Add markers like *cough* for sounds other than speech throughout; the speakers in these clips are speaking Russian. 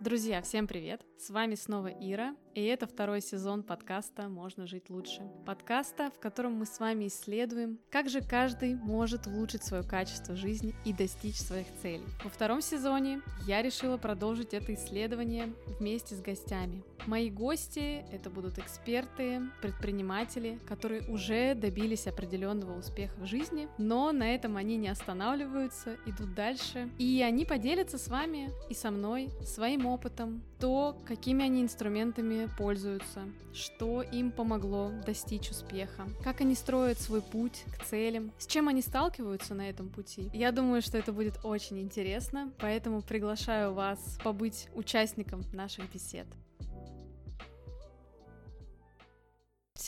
Друзья, всем привет! С вами снова Ира, и это второй сезон подкаста «Можно жить лучше». Подкаста, в котором мы с вами исследуем, как же каждый может улучшить свое качество жизни и достичь своих целей. Во втором сезоне я решила продолжить это исследование вместе с гостями. Мои гости — это будут эксперты, предприниматели, которые уже добились определенного успеха в жизни, но на этом они не останавливаются, идут дальше, и они поделятся с вами и со мной своим опытом, то, какими они инструментами пользуются, что им помогло достичь успеха, как они строят свой путь к целям, с чем они сталкиваются на этом пути. Я думаю, что это будет очень интересно, поэтому приглашаю вас побыть участником наших бесед.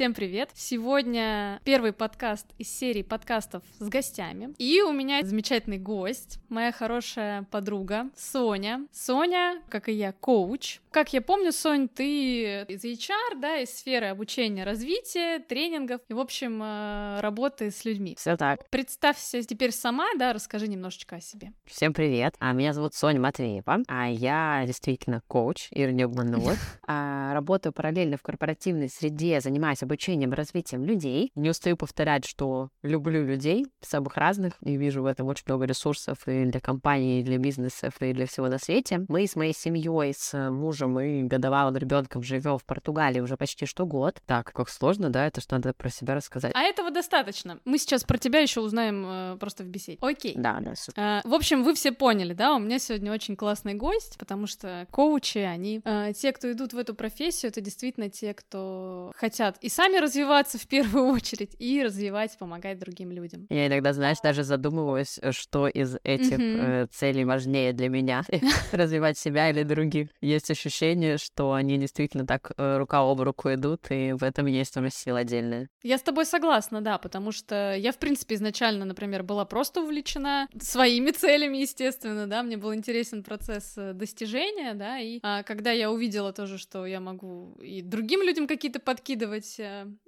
Всем привет! Сегодня первый подкаст из серии подкастов с гостями. И у меня замечательный гость, моя хорошая подруга Соня. Соня, как и я, коуч. Как я помню, Сонь, ты из HR, да, из сферы обучения, развития, тренингов и, в общем, э, работы с людьми. Все так. Представься теперь сама, да, расскажи немножечко о себе. Всем привет. А меня зовут Соня Матвеева, а я действительно коуч, Ира не обманула. Работаю параллельно в корпоративной среде, занимаюсь обучением, развитием людей. Не устаю повторять, что люблю людей самых разных и вижу в этом очень много ресурсов и для компаний, и для бизнесов, и для всего на свете. Мы с моей семьей, с мужем и годовалым ребенком живем в Португалии уже почти что год. Так, как сложно, да, это что надо про себя рассказать. А этого достаточно. Мы сейчас про тебя еще узнаем э, просто в беседе. Окей. Да, да, супер. Э, в общем, вы все поняли, да, у меня сегодня очень классный гость, потому что коучи, они, э, те, кто идут в эту профессию, это действительно те, кто хотят и сами развиваться в первую очередь, и развивать, помогать другим людям. Я иногда, знаешь, даже задумываюсь, э, что из этих э, целей важнее для меня. *laughs* *laughs* Развивать себя или других. Есть ощущение, что они действительно так э, рука об руку идут, и в этом есть тоже сила отдельная. Я с тобой согласна, да, потому что я, в принципе, изначально, например, была просто увлечена своими целями, естественно, да, мне был интересен процесс достижения, да, и а, когда я увидела тоже, что я могу и другим людям какие-то подкидывать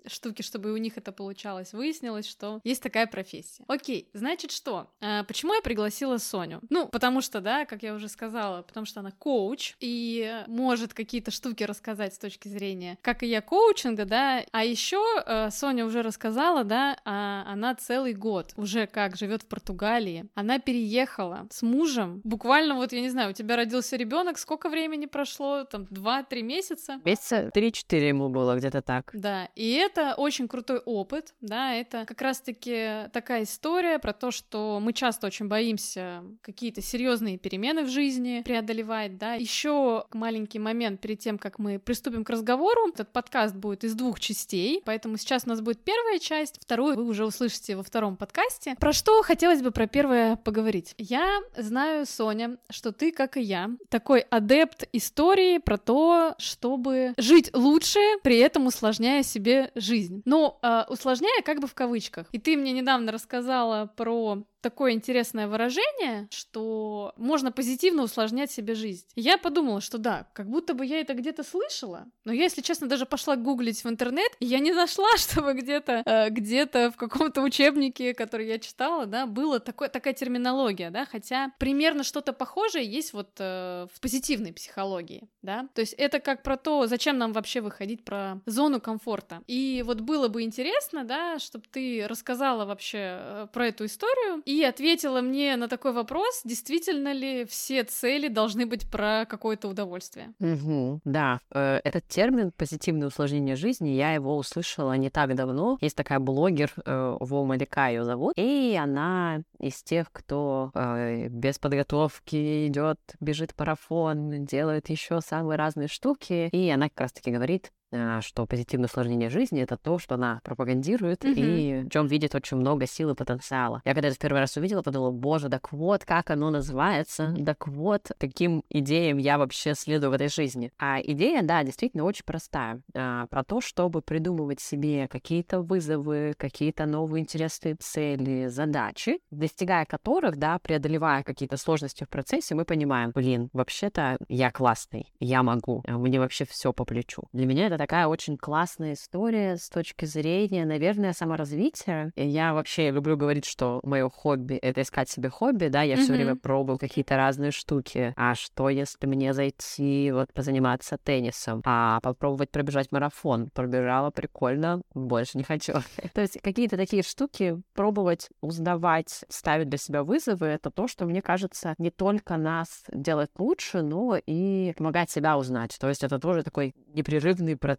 штуки, чтобы у них это получалось. Выяснилось, что есть такая профессия. Окей, значит что? А, почему я пригласила Соню? Ну, потому что, да, как я уже сказала, потому что она коуч и может какие-то штуки рассказать с точки зрения, как и я, коучинга, да. А еще э, Соня уже рассказала, да, а она целый год уже как живет в Португалии. Она переехала с мужем. Буквально вот, я не знаю, у тебя родился ребенок, сколько времени прошло? Там 2-3 месяца? Месяца 3-4 ему было, где-то так. Да, и это очень крутой опыт, да, это как раз-таки такая история про то, что мы часто очень боимся какие-то серьезные перемены в жизни преодолевать, да. Еще маленький момент перед тем, как мы приступим к разговору. Этот подкаст будет из двух частей, поэтому сейчас у нас будет первая часть, вторую вы уже услышите во втором подкасте. Про что хотелось бы про первое поговорить? Я знаю, Соня, что ты, как и я, такой адепт истории про то, чтобы жить лучше, при этом усложняя себе жизнь. Но э, усложняя как бы в кавычках. И ты мне недавно рассказала про такое интересное выражение, что можно позитивно усложнять себе жизнь. я подумала, что да, как будто бы я это где-то слышала, но я, если честно, даже пошла гуглить в интернет, и я не нашла, *laughs* чтобы где-то э, где-то в каком-то учебнике, который я читала, да, было такое, такая терминология, да, хотя примерно что-то похожее есть вот э, в позитивной психологии, да, то есть это как про то, зачем нам вообще выходить про зону комфорта. И вот было бы интересно, да, чтобы ты рассказала вообще э, про эту историю, и ответила мне на такой вопрос, действительно ли все цели должны быть про какое-то удовольствие. Угу, да, э, этот термин «позитивное усложнение жизни», я его услышала не так давно. Есть такая блогер, э, Вома Лика ее зовут, и она из тех, кто э, без подготовки идет, бежит марафон, делает еще самые разные штуки, и она как раз-таки говорит, что позитивное усложнение жизни это то, что она пропагандирует mm-hmm. и в чем видит очень много сил и потенциала. Я когда это в первый раз увидела, подумала, боже, так вот, как оно называется, так вот, каким идеям я вообще следую в этой жизни. А идея, да, действительно очень простая. А, про то, чтобы придумывать себе какие-то вызовы, какие-то новые интересные цели, задачи, достигая которых, да, преодолевая какие-то сложности в процессе, мы понимаем, блин, вообще-то я классный, я могу, мне вообще все по плечу. Для меня это такая очень классная история с точки зрения, наверное, саморазвития. И я вообще люблю говорить, что мое хобби — это искать себе хобби, да, я mm-hmm. все время пробую какие-то разные штуки. А что, если мне зайти вот позаниматься теннисом, а попробовать пробежать марафон? Пробежала, прикольно, больше не хочу. *laughs* То есть какие-то такие штуки пробовать, узнавать, ставить для себя вызовы — это то, что, мне кажется, не только нас делает лучше, но и помогать себя узнать. То есть это тоже такой непрерывный процесс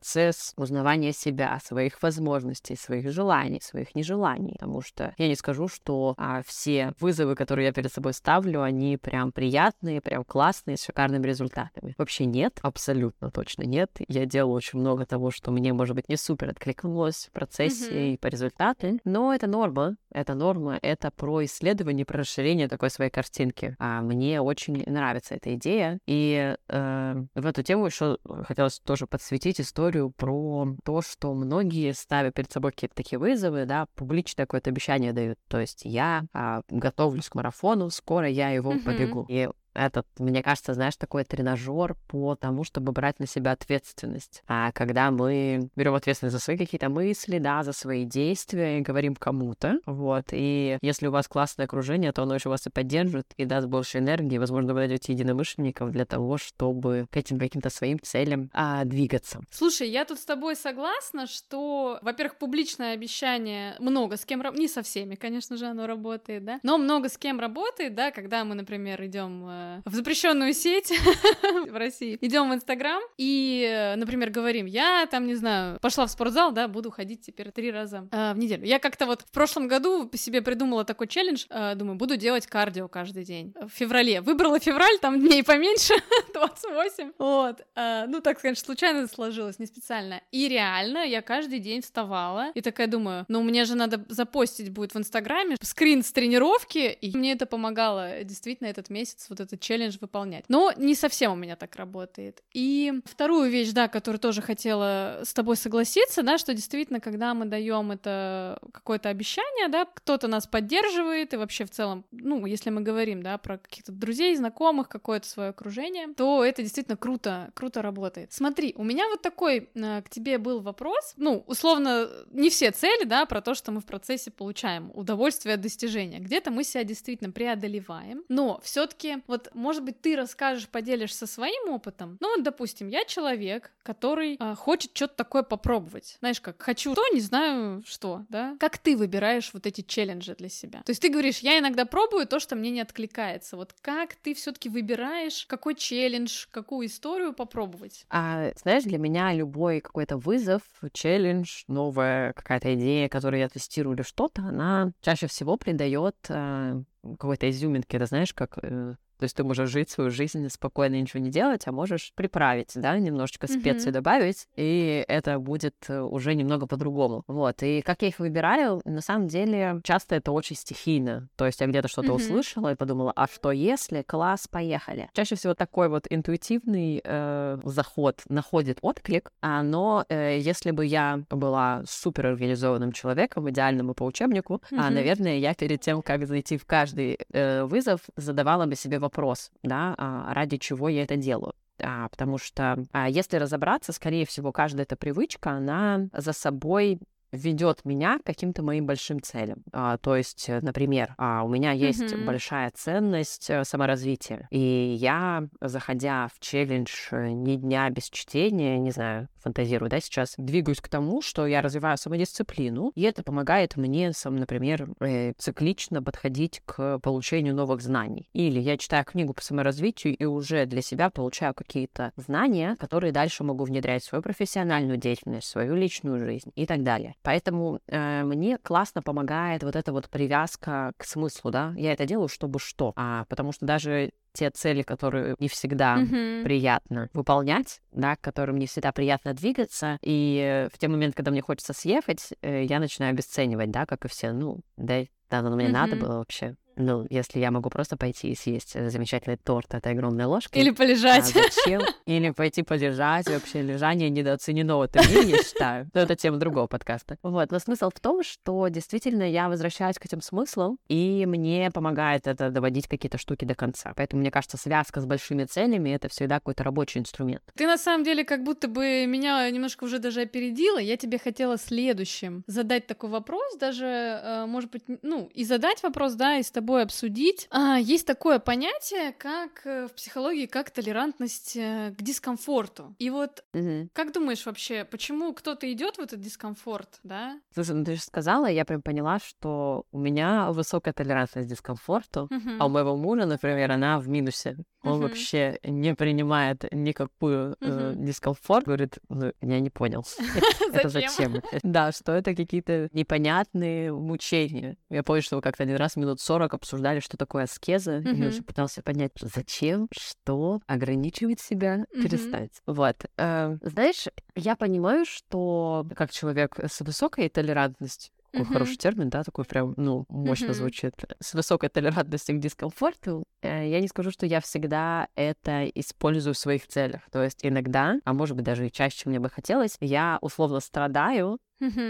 узнавания себя, своих возможностей, своих желаний, своих нежеланий. Потому что я не скажу, что а, все вызовы, которые я перед собой ставлю, они прям приятные, прям классные, с шикарными результатами. Вообще нет, абсолютно точно нет. Я делаю очень много того, что мне, может быть, не супер откликнулось в процессе mm-hmm. и по результату, но это норма, это норма, это про исследование, про расширение такой своей картинки. А мне очень нравится эта идея, и э, в эту тему еще хотелось тоже подсветить историю про то, что многие ставят перед собой какие-то такие вызовы, да, публично какое-то обещание дают. То есть я а, готовлюсь к марафону, скоро я его mm-hmm. побегу. И этот, мне кажется, знаешь, такой тренажер по тому, чтобы брать на себя ответственность. А когда мы берем ответственность за свои какие-то мысли, да, за свои действия и говорим кому-то, вот, и если у вас классное окружение, то оно еще вас и поддержит, и даст больше энергии, возможно, вы найдете единомышленников для того, чтобы к этим каким-то своим целям а, двигаться. Слушай, я тут с тобой согласна, что, во-первых, публичное обещание много с кем, не со всеми, конечно же, оно работает, да, но много с кем работает, да, когда мы, например, идем э, в запрещенную сеть *laughs* в России, идем в Инстаграм и, например, говорим, я там, не знаю, пошла в спортзал, да, буду ходить теперь три раза э, в неделю. Я как-то вот в прошлом году себе придумала такой челлендж, э, думаю, буду делать кардио каждый день. В феврале. Выбрала февраль, там дней поменьше, *laughs* 28. Вот. Э, ну, так, конечно, случайно сложилось, не специально. И реально я каждый день вставала и такая думаю, ну, мне же надо запостить будет в Инстаграме скрин с тренировки, и мне это помогало действительно этот месяц вот это этот челлендж выполнять. Но не совсем у меня так работает. И вторую вещь, да, которую тоже хотела с тобой согласиться, да, что действительно, когда мы даем это какое-то обещание, да, кто-то нас поддерживает, и вообще в целом, ну, если мы говорим, да, про каких-то друзей, знакомых, какое-то свое окружение, то это действительно круто, круто работает. Смотри, у меня вот такой э, к тебе был вопрос, ну, условно, не все цели, да, про то, что мы в процессе получаем удовольствие от достижения. Где-то мы себя действительно преодолеваем, но все-таки вот вот, может быть, ты расскажешь, поделишься своим опытом. Ну, вот, допустим, я человек, который э, хочет что-то такое попробовать. Знаешь, как хочу то, не знаю что, да? Как ты выбираешь вот эти челленджи для себя? То есть ты говоришь, я иногда пробую то, что мне не откликается. Вот как ты все-таки выбираешь, какой челлендж, какую историю попробовать? А, знаешь, для меня любой какой-то вызов, челлендж, новая какая-то идея, которую я тестирую или что-то, она чаще всего придает э, какой-то изюминки, это знаешь, как э, то есть ты можешь жить свою жизнь спокойно ничего не делать, а можешь приправить, да, немножечко специй mm-hmm. добавить, и это будет э, уже немного по-другому. Вот. И как я их выбираю, на самом деле, часто это очень стихийно. То есть я где-то что-то mm-hmm. услышала и подумала, а что если? Класс, поехали. Чаще всего такой вот интуитивный э, заход находит отклик, а, но э, если бы я была супер организованным человеком, идеальным и по учебнику, mm-hmm. а, наверное, я перед тем, как зайти в каждый э, вызов, задавала бы себе вопрос, да, а, ради чего я это делаю. А, потому что, а, если разобраться, скорее всего, каждая эта привычка, она за собой ведет меня к каким-то моим большим целям. А, то есть, э, например, а, у меня есть mm-hmm. большая ценность э, саморазвития, и я, заходя в челлендж э, ни дня без чтения, не знаю, фантазирую, да, сейчас двигаюсь к тому, что я развиваю самодисциплину, и это помогает мне, сам, например, циклично подходить к получению новых знаний. Или я читаю книгу по саморазвитию и уже для себя получаю какие-то знания, которые дальше могу внедрять в свою профессиональную деятельность, в свою личную жизнь и так далее. Поэтому э, мне классно помогает вот эта вот привязка к смыслу, да. Я это делаю, чтобы что. А, потому что даже те цели, которые не всегда mm-hmm. приятно выполнять, да, к которым не всегда приятно двигаться. И в те моменты, когда мне хочется съехать, э, я начинаю обесценивать, да, как и все. Ну, да, да, но мне mm-hmm. надо было вообще Ну, если я могу просто пойти и съесть э, замечательный торт этой огромной ложкой. Или полежать. А зачем? Или пойти полежать. Вообще лежание недооценено в этом мире, я считаю. Но это тема другого подкаста. Вот. Но смысл в том, что действительно я возвращаюсь к этим смыслам, и мне помогает это доводить какие-то штуки до конца. Поэтому, мне кажется, связка с большими целями — это всегда какой-то рабочий инструмент. Ты на самом деле как будто бы меня немножко уже даже опередила. Я тебе хотела следующим задать такой вопрос, даже, э, может быть, ну, и задать вопрос, да, и с тобой обсудить. А, есть такое понятие, как э, в психологии, как толерантность э, к дискомфорту. И вот, Мгм. как думаешь вообще, почему кто-то идет в этот дискомфорт, да? Слушай, ну ты же сказала, я прям поняла, что у меня высокая толерантность к дискомфорту, Мгм. а у моего мужа, например, она в минусе. Он Мгм. вообще не принимает никакую э, Мгм. дискомфорт. Говорит, ну, я не понял. *laughs* *laughs* Это зачем? Да, что это какие-то непонятные мучения. Я помню, что как-то один раз минут 40 обсуждали, что такое аскеза, и я Мгм. очень пытался понять, зачем, что, ограничивать себя, Мгм. перестать. Вот. Э, Знаешь, я понимаю, что как человек с высокой толерантностью, такой Мгм. хороший термин, да, такой прям, ну, мощно Мгм. звучит, с высокой толерантностью к дискомфорту, э, я не скажу, что я всегда это использую в своих целях. То есть иногда, а может быть даже и чаще, чем мне бы хотелось, я условно страдаю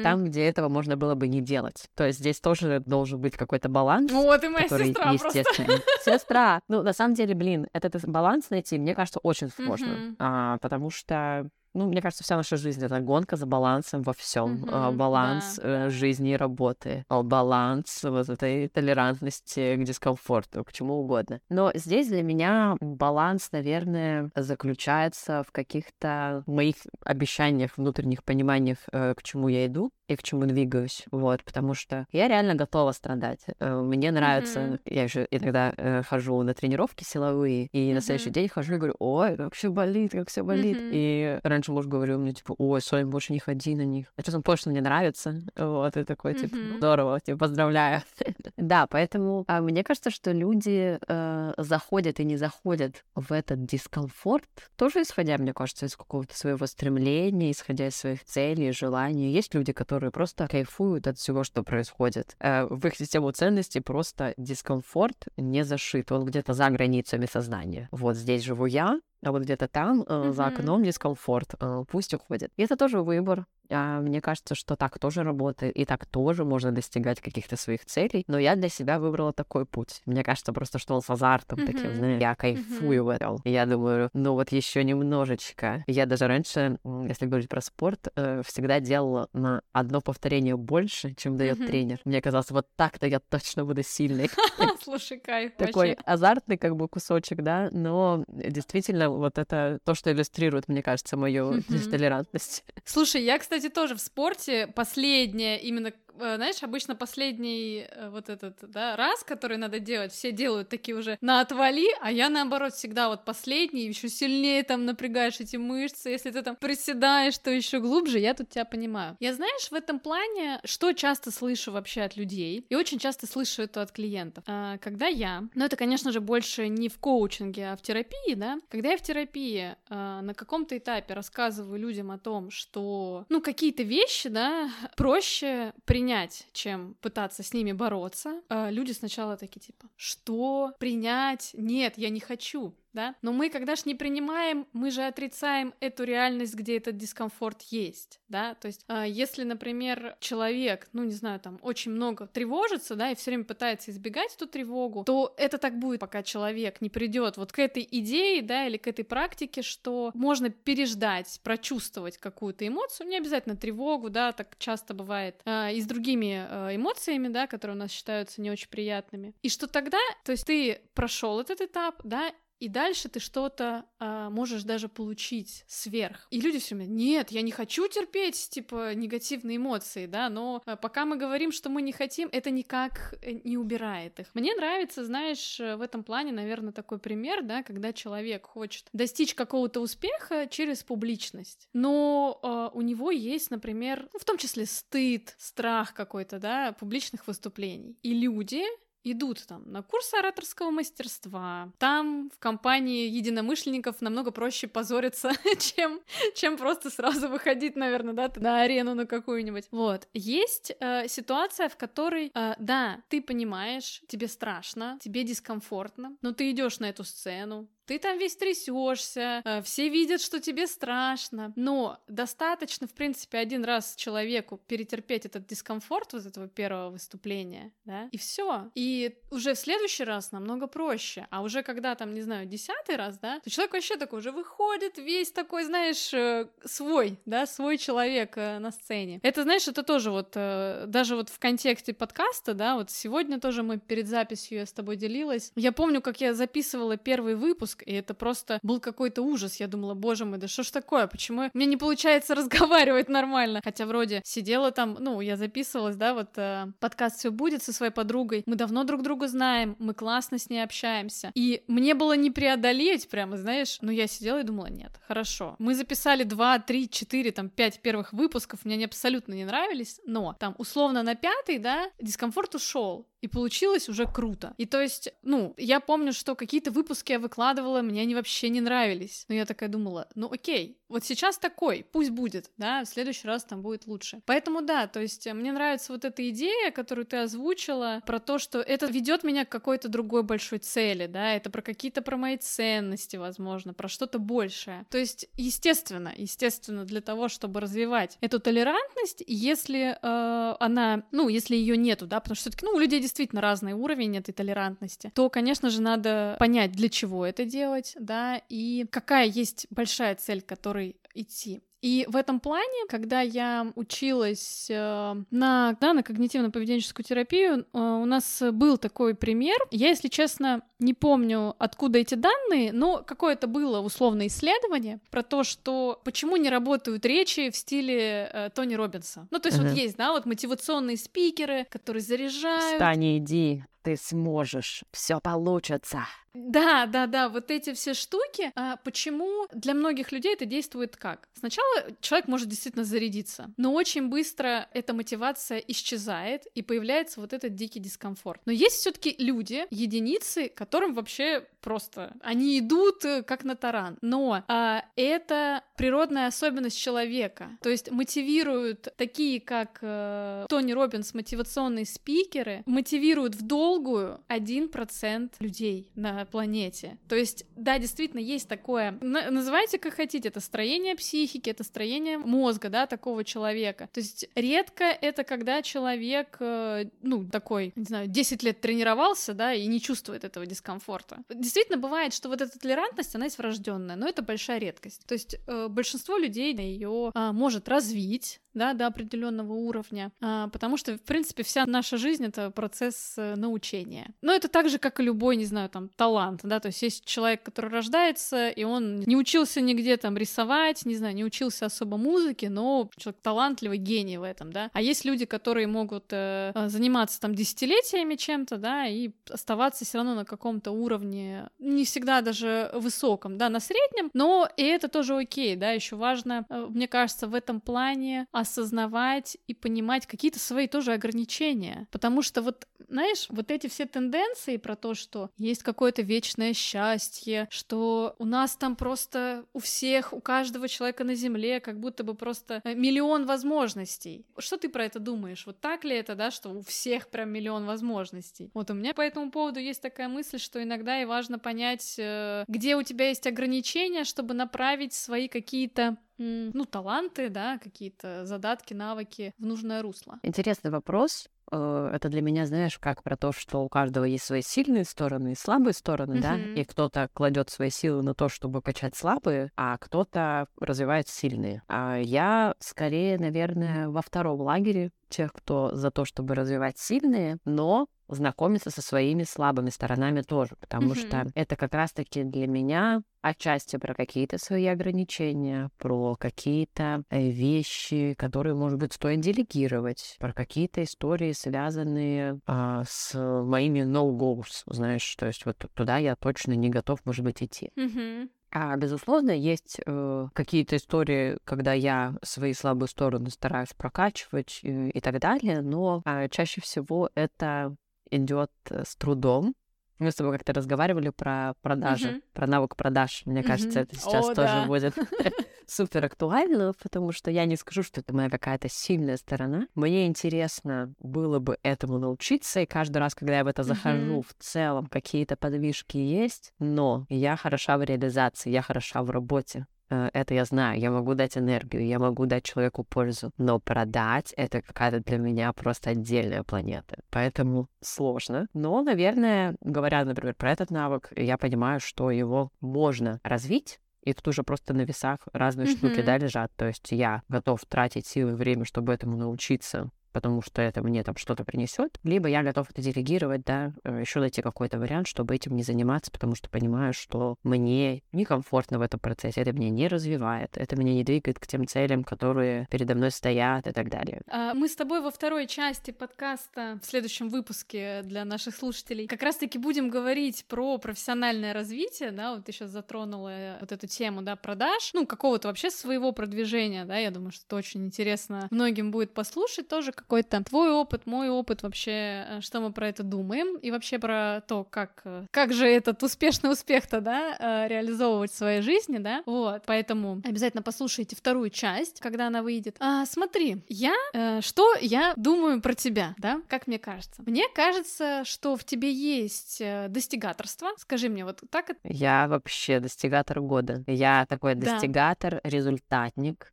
Там, где этого можно было бы не делать. То есть здесь тоже должен быть какой-то баланс. О, ты моя который сестра просто. естественный. *laughs* Сестра! Ну, на самом деле, блин, этот баланс найти, мне кажется, очень сложно. А, потому что ну, мне кажется, вся наша жизнь это гонка за балансом во всем. Мгм, баланс да. э, жизни и работы, а, баланс вот этой толерантности к дискомфорту, к чему угодно. Но здесь для меня баланс, наверное, заключается в каких-то моих обещаниях, внутренних пониманиях, э, к чему я иду и к чему двигаюсь. Вот, потому что я реально готова страдать. Э, Мне нравится, Мгм. я же иногда э, хожу на тренировки силовые, и на следующий день хожу и говорю, ой, как все болит, как все болит. Мгм. И раньше муж говорил мне, типа, ой, Соня, больше не ходи на них. А сейчас он понял, что мне нравится. *laughs* Вот, и такой, типа, Мгм. здорово, тебя поздравляю. *laughs* Да, поэтому а, мне кажется, что люди э, заходят и не заходят в этот дискомфорт, тоже исходя, мне кажется, из какого-то своего стремления, исходя из своих целей, желаний. Есть люди, которые просто кайфуют от всего, что происходит. Э, В их систему ценностей просто дискомфорт не зашит, он где-то за границами сознания. Вот здесь живу я, а вот где-то там, э, за окном дискомфорт, э, пусть уходит. И это тоже выбор. А, Мне кажется, что так тоже работает, и так тоже можно достигать каких-то своих целей. Но я для себя выбрала такой путь. Мне кажется просто, что он с азартом таким, Мгм. знаешь, я кайфую в этом. И я думаю, ну вот еще немножечко. Я даже раньше, если говорить про спорт, э, всегда делала на одно повторение больше, чем дает Мгм. тренер. Мне казалось, вот так-то я точно буду сильной. *laughs* Слушай, кайф *laughs* Такой азартный как бы кусочек, да, но действительно вот это то, что иллюстрирует, мне кажется, мою толерантность. Слушай, я, кстати, тоже в спорте последняя именно знаешь, обычно последний э, вот этот, да, раз, который надо делать, все делают такие уже на отвали, а я наоборот всегда вот последний, еще сильнее там напрягаешь эти мышцы, если ты там приседаешь, то еще глубже, я тут тебя понимаю. Я, знаешь, в этом плане, что часто слышу вообще от людей, и очень часто слышу это от клиентов. А, Когда я, ну это, конечно же, больше не в коучинге, а в терапии, да, когда я в терапии а, на каком-то этапе рассказываю людям о том, что, ну, какие-то вещи, да, *laughs* проще принять, чем пытаться с ними бороться, а люди сначала такие, типа, что? Принять? Нет, я не хочу да? Но мы, когда ж не принимаем, мы же отрицаем эту реальность, где этот дискомфорт есть, да? То есть, а, если, например, человек, ну, не знаю, там, очень много тревожится, да, и все время пытается избегать эту тревогу, то это так будет, пока человек не придет вот к этой идее, да, или к этой практике, что можно переждать, прочувствовать какую-то эмоцию, не обязательно тревогу, да, так часто бывает, а, и с другими а, эмоциями, да, которые у нас считаются не очень приятными. И что тогда, то есть ты прошел этот этап, да, и дальше ты что-то а, можешь даже получить сверх. И люди все время, нет, я не хочу терпеть, типа, негативные эмоции, да, но а, пока мы говорим, что мы не хотим, это никак э, не убирает их. Мне нравится, знаешь, э, в этом плане, наверное, такой пример, да, когда человек хочет достичь какого-то успеха через публичность, но а, у него есть, например, ну, в том числе стыд, страх какой-то, да, публичных выступлений. И люди идут там на курсы ораторского мастерства. Там в компании единомышленников намного проще позориться, *laughs* чем, чем просто сразу выходить, наверное, да, на арену на какую-нибудь. Вот. Есть э, ситуация, в которой, э, да, ты понимаешь, тебе страшно, тебе дискомфортно, но ты идешь на эту сцену, ты там весь трясешься, э, все видят, что тебе страшно. Но достаточно, в принципе, один раз человеку перетерпеть этот дискомфорт вот этого первого выступления, да, и все. И уже в следующий раз намного проще. А уже когда там, не знаю, десятый раз, да, то человек вообще такой уже выходит весь такой, знаешь, э, свой, да, свой человек э, на сцене. Это, знаешь, это тоже вот, даже вот в контексте подкаста, да, вот сегодня тоже мы перед записью я с тобой делилась. Я помню, как я записывала первый выпуск, выпуск, и это просто был какой-то ужас. Я думала, боже мой, да что ж такое, почему мне не получается *laughs* разговаривать нормально? Хотя вроде сидела там, ну, я записывалась, да, вот э, подкаст все будет со своей подругой, мы давно друг друга знаем, мы классно с ней общаемся, и мне было не преодолеть прямо, знаешь, но я сидела и думала, нет, хорошо. Мы записали 2, 3, 4, там, 5 первых выпусков, мне они абсолютно не нравились, но там условно на пятый, да, дискомфорт ушел, и получилось уже круто. И то есть, ну, я помню, что какие-то выпуски я выкладывала, мне они вообще не нравились. Но я такая думала, ну окей, вот сейчас такой, пусть будет, да, в следующий раз там будет лучше. Поэтому да, то есть мне нравится вот эта идея, которую ты озвучила, про то, что это ведет меня к какой-то другой большой цели, да, это про какие-то про мои ценности, возможно, про что-то большее. То есть, естественно, естественно, для того, чтобы развивать эту толерантность, если э, она, ну, если ее нету, да, потому что все-таки, ну, у людей действительно разный уровень этой толерантности, то, конечно же, надо понять, для чего это делать, да, и какая есть большая цель, которой идти. И в этом плане, когда я училась э, на, да, на когнитивно-поведенческую терапию, э, у нас был такой пример. Я, если честно, не помню, откуда эти данные, но какое-то было условное исследование про то, что почему не работают речи в стиле э, Тони Робинса. Ну, то есть uh-huh. вот есть, да, вот мотивационные спикеры, которые заряжают. Встань, иди, ты сможешь, все получится. Да, да, да, вот эти все штуки. А почему для многих людей это действует как? Сначала человек может действительно зарядиться, но очень быстро эта мотивация исчезает и появляется вот этот дикий дискомфорт. Но есть все-таки люди, единицы, которым вообще просто они идут э, как на таран. Но а, это природная особенность человека. То есть мотивируют такие, как э, Тони Робинс, мотивационные спикеры, мотивируют в долгую 1% людей на планете. То есть, да, действительно, есть такое, называйте как хотите, это строение психики, это строение мозга, да, такого человека. То есть, редко это когда человек, э, ну, такой, не знаю, 10 лет тренировался, да, и не чувствует этого дискомфорта. Действительно, бывает, что вот эта толерантность, она есть врожденная, но это большая редкость. То есть, э, большинство людей ее а, может развить, да, до определенного уровня, а, потому что, в принципе, вся наша жизнь — это процесс э, научения. Но это так же, как и любой, не знаю, там, талант, да, то есть есть человек, который рождается, и он не учился нигде там рисовать, не знаю, не учился особо музыке, но человек талантливый, гений в этом, да. А есть люди, которые могут э заниматься там десятилетиями чем-то, да, и оставаться все равно на каком-то уровне, не всегда даже высоком, да, на среднем, но и это тоже окей, да, еще важно, э, мне кажется, в этом плане осознавать и понимать какие-то свои тоже ограничения. Потому что вот, знаешь, вот эти все тенденции про то, что есть какое-то вечное счастье, что у нас там просто у всех, у каждого человека на Земле как будто бы просто э, миллион возможностей. Что ты про это думаешь? Вот так ли это, да, что у всех прям миллион возможностей? Вот у меня по этому поводу есть такая мысль, что иногда и важно понять, э, где у тебя есть ограничения, чтобы направить свои какие-то ну, таланты, да, какие-то задатки, навыки в нужное русло. Интересный вопрос. Э, это для меня, знаешь, как про то, что у каждого есть свои сильные стороны и слабые стороны, mm-hmm. да, и кто-то кладет свои силы на то, чтобы качать слабые, а кто-то развивает сильные. А я скорее, наверное, во втором лагере тех, кто за то, чтобы развивать сильные, но знакомиться со своими слабыми сторонами тоже, потому mm-hmm. что это как раз-таки для меня отчасти про какие-то свои ограничения, про какие-то э, вещи, которые, может быть, стоит делегировать, про какие-то истории, связанные а, с моими no-goals, знаешь, то есть вот туда я точно не готов, может быть, идти. Mm-hmm. А, безусловно, есть э, какие-то истории, когда я свои слабые стороны стараюсь прокачивать и, и так далее, но э, чаще всего это идет с трудом, мы с тобой как-то разговаривали про продажи, uh-huh. про навык продаж. Мне uh-huh. кажется, это сейчас О, тоже да. будет *laughs* *laughs* супер актуально, потому что я не скажу, что это моя какая-то сильная сторона. Мне интересно было бы этому научиться, и каждый раз, когда я в это захожу, uh-huh. в целом какие-то подвижки есть, но я хороша в реализации, я хороша в работе. Э, это я знаю, я могу дать энергию, я могу дать человеку пользу, но продать — это какая-то для меня просто отдельная планета. Поэтому сложно. Но, наверное, говоря, например, про этот навык, я понимаю, что его можно развить, и тут уже просто на весах разные mm-hmm. штуки, да, лежат. То есть я готов тратить силы и время, чтобы этому научиться, потому что это мне там что-то принесет, либо я готов это делегировать, да, э, еще найти какой-то вариант, чтобы этим не заниматься, потому что понимаю, что мне некомфортно в этом процессе, это меня не развивает, это меня не двигает к тем целям, которые передо мной стоят и так далее. А, мы с тобой во второй части подкаста в следующем выпуске для наших слушателей как раз-таки будем говорить про профессиональное развитие, да, вот ты сейчас затронула вот эту тему, да, продаж, ну, какого-то вообще своего продвижения, да, я думаю, что это очень интересно многим будет послушать тоже, какой-то твой опыт, мой опыт вообще, э, что мы про это думаем, и вообще про то, как, э, как же этот успешный успех-то, да, э, реализовывать в своей жизни, да, вот, поэтому обязательно послушайте вторую часть, когда она выйдет. А, смотри, я, что я думаю про тебя, да, как мне кажется? Мне кажется, что в тебе есть достигаторство, скажи мне, вот так это? Я вообще достигатор года, я такой достигатор, да. результатник, Э,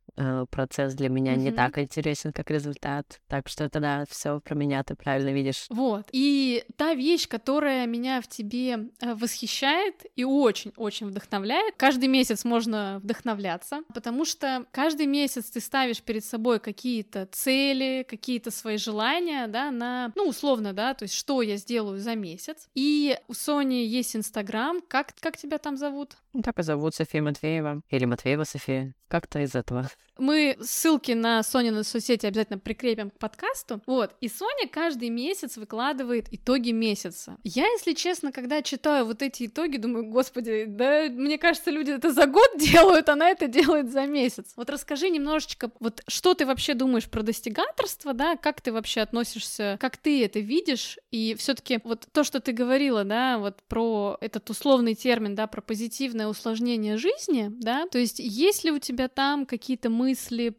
процесс для меня mm-hmm. не так интересен, как результат. Так что тогда все про меня ты правильно видишь. Вот. И та вещь, которая меня в тебе э, восхищает и очень-очень вдохновляет, каждый месяц можно вдохновляться, потому что каждый месяц ты ставишь перед собой какие-то цели, какие-то свои желания, да, на, ну, условно, да, то есть что я сделаю за месяц. И у Сони есть Инстаграм. Как, как тебя там зовут? Так и зовут София Матвеева. Или Матвеева София. Как-то из этого. Мы ссылки на Сонины соцсети обязательно прикрепим к подкасту. Вот. И Соня каждый месяц выкладывает итоги месяца. Я, если честно, когда читаю вот эти итоги, думаю, господи, да мне кажется, люди это за год *laughs* делают, она это делает за месяц. Вот расскажи немножечко, вот что ты вообще думаешь про достигаторство, да, как ты вообще относишься, как ты это видишь, и все таки вот то, что ты говорила, да, вот про этот условный термин, да, про позитивное усложнение жизни, да, то есть есть ли у тебя там какие-то мысли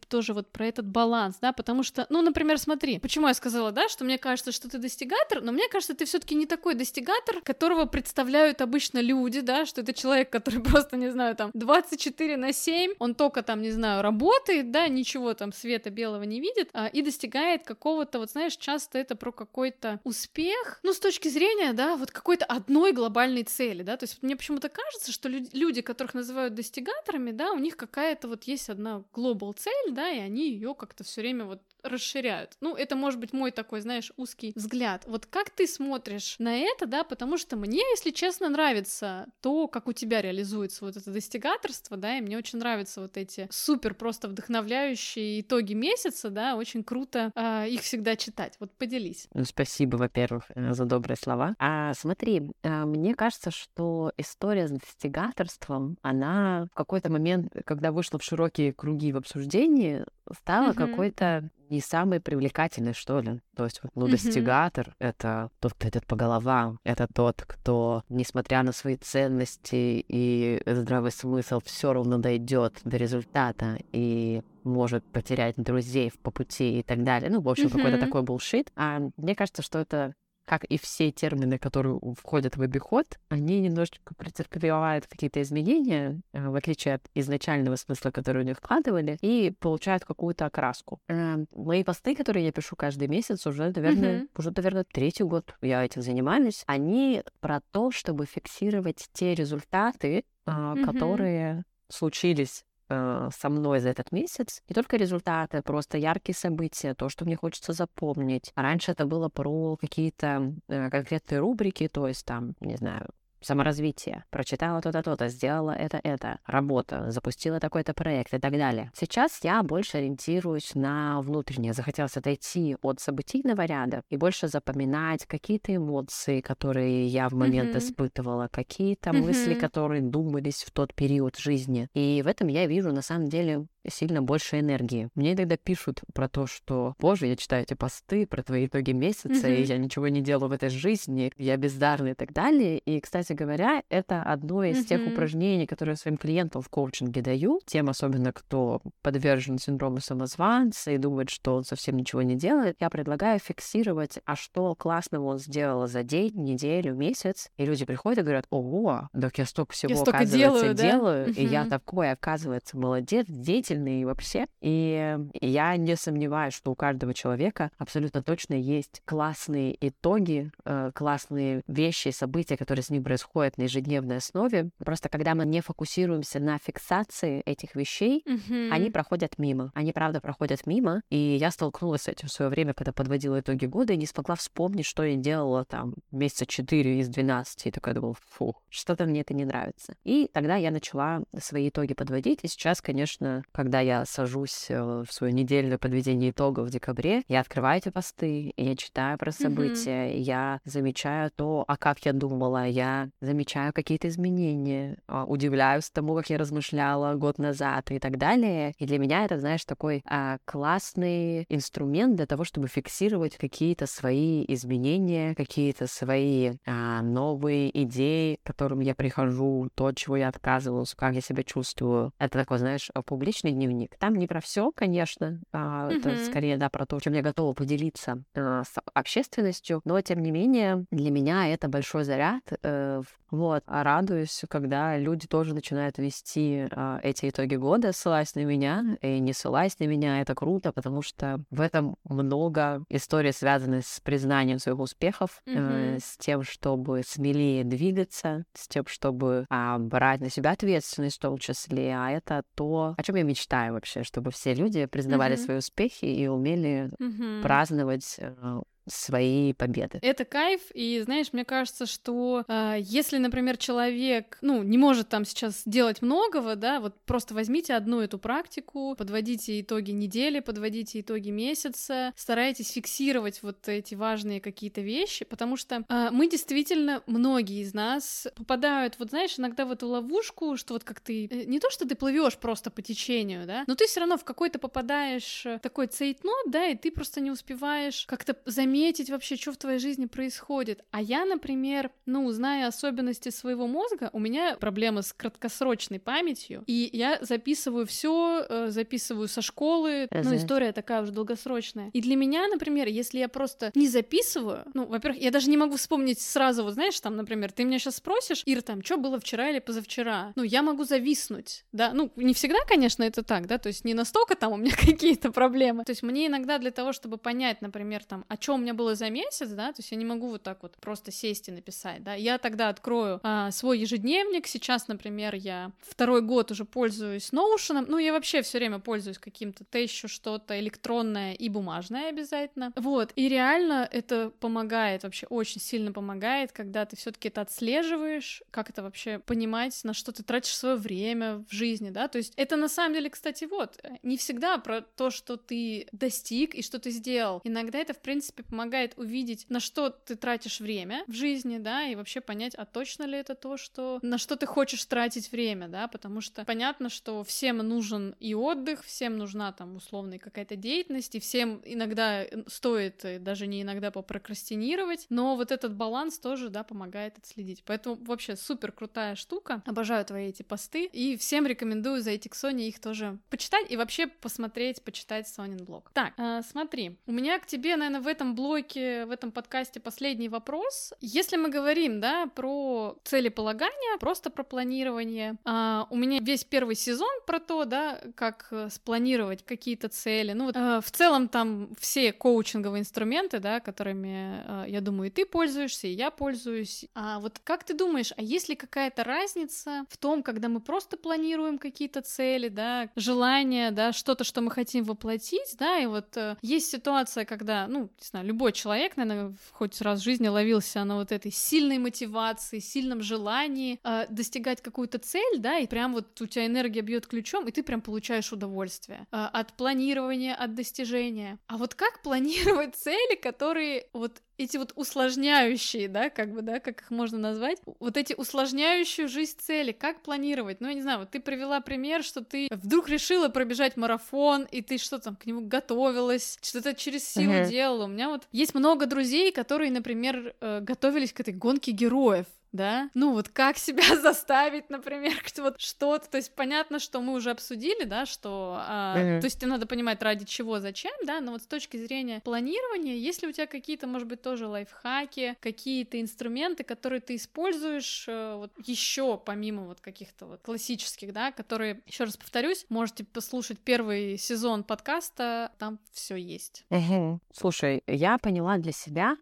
тоже вот про этот баланс, да, потому что, ну, например, смотри, почему я сказала, да, что мне кажется, что ты достигатор, но мне кажется, ты все-таки не такой достигатор, которого представляют обычно люди, да, что это человек, который *laughs* просто, не знаю, там 24 на 7, он только там, не знаю, работает, да, ничего там света белого не видит, а, и достигает какого-то, вот знаешь, часто это про какой-то успех, ну, с точки зрения, да, вот какой-то одной глобальной цели, да, то есть мне почему-то кажется, что люди, которых называют достигаторами, да, у них какая-то вот есть одна глобал цель, да, и они ее как-то все время вот расширяют. Ну, это может быть мой такой, знаешь, узкий взгляд. Вот как ты смотришь на это, да, потому что мне, если честно, нравится то, как у тебя реализуется вот это достигаторство, да, и мне очень нравятся вот эти супер просто вдохновляющие итоги месяца, да, очень круто э, их всегда читать. Вот поделись. Ну, спасибо, во-первых, э, за добрые слова. А смотри, э, мне кажется, что история с достигаторством, она в какой-то момент, когда вышла в широкие круги обсуждении, стала mm-hmm. какой-то не самый привлекательный, что ли. То есть, ну, достигатор mm-hmm. — это тот, кто идет по головам, это тот, кто, несмотря на свои ценности и здравый смысл, все равно дойдет до результата и может потерять друзей по пути и так далее. Ну, в общем, mm-hmm. какой-то такой булшит. А мне кажется, что это как и все термины, которые входят в обиход, они немножечко претерпевают какие-то изменения, э, в отличие от изначального смысла, который у них вкладывали, и получают какую-то окраску. Эм, мои посты, которые я пишу каждый месяц, уже, наверное, mm-hmm. уже, наверное, третий год я этим занимаюсь, они про то, чтобы фиксировать те результаты, mm-hmm. которые случились Э, со мной за этот месяц не только результаты, просто яркие события, то, что мне хочется запомнить. Раньше это было про какие-то э, конкретные рубрики, то есть там, не знаю, саморазвитие, прочитала то-то, то-то, сделала это, это, работа, запустила такой-то проект и так далее. Сейчас я больше ориентируюсь на внутреннее. Захотелось отойти от событийного ряда и больше запоминать какие-то эмоции, которые я в момент mm-hmm. испытывала, какие-то mm-hmm. мысли, которые думались в тот период жизни. И в этом я вижу, на самом деле, сильно больше энергии. Мне иногда пишут про то, что, боже, я читаю эти посты про твои итоги месяца, mm-hmm. и я ничего не делаю в этой жизни, я бездарный и так далее. И, кстати говоря, это одно из mm-hmm. тех упражнений, которые я своим клиентам в коучинге даю, тем особенно, кто подвержен синдрому самозванца и думает, что он совсем ничего не делает, я предлагаю фиксировать, а что классного он сделал за день, неделю, месяц. И люди приходят и говорят, ого, так я столько всего, я столько оказывается, делаю, да? делаю mm-hmm. и я такой, оказывается, молодец, деятельный вообще. И я не сомневаюсь, что у каждого человека абсолютно точно есть классные итоги, э, классные вещи, события, которые с ним происходят на ежедневной основе. Просто когда мы не фокусируемся на фиксации этих вещей, mm-hmm. они проходят мимо. Они, правда, проходят мимо. И я столкнулась с этим в свое время, когда подводила итоги года, и не смогла вспомнить, что я делала там месяца 4 из 12. И такая думала, фу, что-то мне это не нравится. И тогда я начала свои итоги подводить. И сейчас, конечно, когда я сажусь э, в свою недельную подведение итогов в декабре, я открываю эти посты, я читаю про события, mm-hmm. я замечаю то, а как я думала, я замечаю какие-то изменения, а, удивляюсь тому, как я размышляла год назад и так далее. И для меня это, знаешь, такой а, классный инструмент для того, чтобы фиксировать какие-то свои изменения, какие-то свои а, новые идеи, к которым я прихожу, то, чего я отказывался, как я себя чувствую. Это такой, знаешь, публичный дневник. Там не про все, конечно, а, mm-hmm. это скорее, да, про то, чем я готова поделиться а, с общественностью, но, тем не менее, для меня это большой заряд. Э, вот, а радуюсь, когда люди тоже начинают вести э, эти итоги года, ссылаясь на меня, и не ссылаясь на меня, это круто, потому что в этом много историй, связанных с признанием своих успехов, mm-hmm. э, с тем, чтобы смелее двигаться, с тем, чтобы брать на себя ответственность в том числе, а это то, о чем я мечтаю вообще, чтобы все люди признавали mm-hmm. свои успехи и умели mm-hmm. праздновать э, свои победы. Это кайф, и знаешь, мне кажется, что э, если, например, человек, ну, не может там сейчас делать многого, да, вот просто возьмите одну эту практику, подводите итоги недели, подводите итоги месяца, старайтесь фиксировать вот эти важные какие-то вещи, потому что э, мы действительно, многие из нас попадают, вот знаешь, иногда в эту ловушку, что вот как ты, э, не то, что ты плывешь просто по течению, да, но ты все равно в какой-то попадаешь э, такой цейтнот, да, и ты просто не успеваешь как-то заметить заметить вообще, что в твоей жизни происходит. А я, например, ну, зная особенности своего мозга, у меня проблема с краткосрочной памятью, и я записываю все, э, записываю со школы, uh-huh. ну, история такая уже долгосрочная. И для меня, например, если я просто не записываю, ну, во-первых, я даже не могу вспомнить сразу, вот знаешь, там, например, ты меня сейчас спросишь, Ир, там, что было вчера или позавчера? Ну, я могу зависнуть, да, ну, не всегда, конечно, это так, да, то есть не настолько там у меня *laughs* какие-то проблемы. То есть мне иногда для того, чтобы понять, например, там, о чем меня было за месяц, да, то есть я не могу вот так вот просто сесть и написать, да, я тогда открою а, свой ежедневник, сейчас, например, я второй год уже пользуюсь Notion, ну, я вообще все время пользуюсь каким-то, то еще что-то электронное и бумажное обязательно, вот, и реально это помогает, вообще очень сильно помогает, когда ты все-таки это отслеживаешь, как это вообще понимать, на что ты тратишь свое время в жизни, да, то есть это на самом деле, кстати, вот, не всегда про то, что ты достиг и что ты сделал, иногда это, в принципе, помогает увидеть, на что ты тратишь время в жизни, да, и вообще понять, а точно ли это то, что на что ты хочешь тратить время, да, потому что понятно, что всем нужен и отдых, всем нужна там условная какая-то деятельность, и всем иногда стоит э, даже не иногда попрокрастинировать, но вот этот баланс тоже, да, помогает отследить. Поэтому вообще супер крутая штука. Обожаю твои эти посты, и всем рекомендую зайти к Соне их тоже почитать и вообще посмотреть, почитать Сонин блог. Так, э, смотри, у меня к тебе, наверное, в этом блоге блоке, в этом подкасте последний вопрос. Если мы говорим, да, про целеполагание, просто про планирование, а, у меня весь первый сезон про то, да, как э, спланировать какие-то цели. Ну вот а, в целом там все коучинговые инструменты, да, которыми, а, я думаю, и ты пользуешься, и я пользуюсь. А вот как ты думаешь, а есть ли какая-то разница в том, когда мы просто планируем какие-то цели, да, желания, да, что-то, что мы хотим воплотить, да, и вот э, есть ситуация, когда, ну, не знаю, любой человек, наверное, хоть раз в жизни ловился на вот этой сильной мотивации, сильном желании э, достигать какую-то цель, да, и прям вот у тебя энергия бьет ключом, и ты прям получаешь удовольствие э, от планирования, от достижения. А вот как планировать *laughs* цели, которые вот эти вот усложняющие, да, как бы, да, как их можно назвать, вот эти усложняющие жизнь цели, как планировать? Ну, я не знаю, вот ты привела пример, что ты вдруг решила пробежать марафон, и ты что там к нему готовилась, что-то через силу uh-huh. делала. У меня вот есть много друзей, которые, например, э, готовились к этой гонке героев, да? Ну вот как себя *laughs* заставить, например, вот что-то, то есть понятно, что мы уже обсудили, да, что, а, mm-hmm. то есть тебе надо понимать ради чего, зачем, да, но вот с точки зрения планирования, если у тебя какие-то, может быть, тоже лайфхаки, какие-то инструменты, которые ты используешь э, вот еще помимо вот каких-то вот классических, да, которые, еще раз повторюсь, можете послушать первый сезон подкаста, там все есть. Mm-hmm. Слушай, я поняла для себя,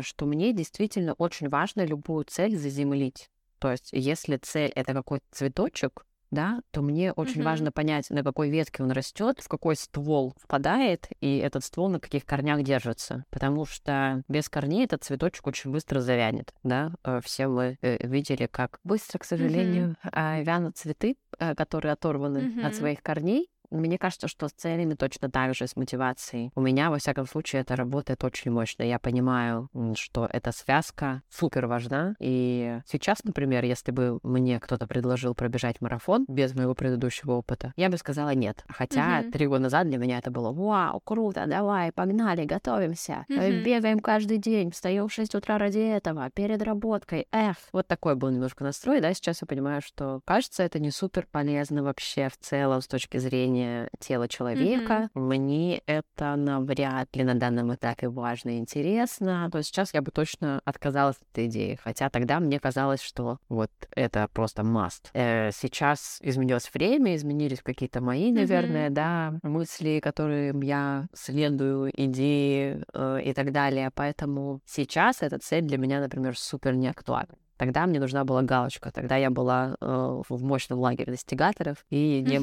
что мне действительно очень важно любую цель заземлить. То есть, если цель это какой-то цветочек, да, то мне очень mm-hmm. важно понять, на какой ветке он растет, в какой ствол впадает, и этот ствол на каких корнях держится. Потому что без корней этот цветочек очень быстро завянет, да. Э, все мы э, видели, как быстро, к сожалению, mm-hmm. вянут цветы, которые оторваны mm-hmm. от своих корней. Мне кажется, что с целями точно так же, с мотивацией. У меня, во всяком случае, это работает очень мощно. Я понимаю, что эта связка супер важна. И сейчас, например, если бы мне кто-то предложил пробежать марафон без моего предыдущего опыта, я бы сказала нет. Хотя mm-hmm. три года назад для меня это было «Вау, круто, давай, погнали, готовимся, mm-hmm. бегаем каждый день, встаем в 6 утра ради этого, перед работкой, эх». Вот такой был немножко настрой, да, сейчас я понимаю, что кажется, это не супер полезно вообще в целом с точки зрения состояние тела человека. Mm-hmm. Мне это навряд ли на данном этапе важно и интересно. То есть сейчас я бы точно отказалась от этой идеи. Хотя тогда мне казалось, что вот это просто must. Э, сейчас изменилось время, изменились какие-то мои, наверное, mm-hmm. да, мысли, которым я следую, идеи э, и так далее. Поэтому сейчас эта цель для меня, например, супер неактуальна. Тогда мне нужна была галочка. Тогда я была э, в мощном лагере достигаторов и не mm-hmm.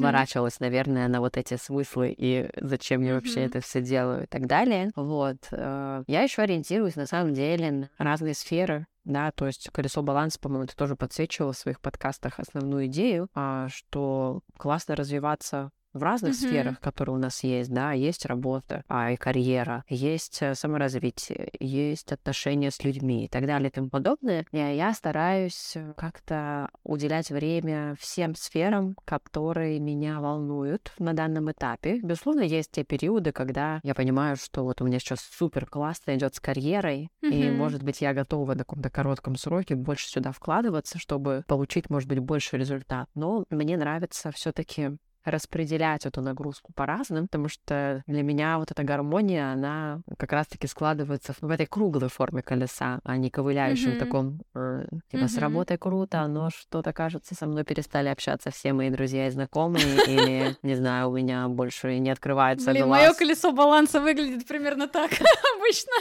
наверное, на вот эти смыслы и зачем я mm-hmm. вообще это все делаю и так далее. Вот. Э, я еще ориентируюсь на самом деле на разные сферы да, то есть колесо баланса, по-моему, ты тоже подсвечивал в своих подкастах основную идею, а, что классно развиваться в разных mm-hmm. сферах, которые у нас есть, да, есть работа, а, и карьера, есть э, саморазвитие, есть отношения с людьми и так далее и тому подобное. И я стараюсь как-то уделять время всем сферам, которые меня волнуют на данном этапе. Безусловно, есть те периоды, когда я понимаю, что вот у меня сейчас супер классно идет с карьерой, mm-hmm. и, может быть, я готова на каком-то коротком сроке больше сюда вкладываться, чтобы получить, может быть, больше результат. Но мне нравится все-таки распределять эту нагрузку по-разному, потому что для меня вот эта гармония, она как раз-таки складывается в этой круглой форме колеса, а не ковыляющем mm-hmm. таком, э, типа, mm-hmm. с работой круто, но что-то, кажется, со мной перестали общаться все мои друзья и знакомые, или, не знаю, у меня больше не открывается глаз. мое колесо баланса выглядит примерно так *laughs* обычно.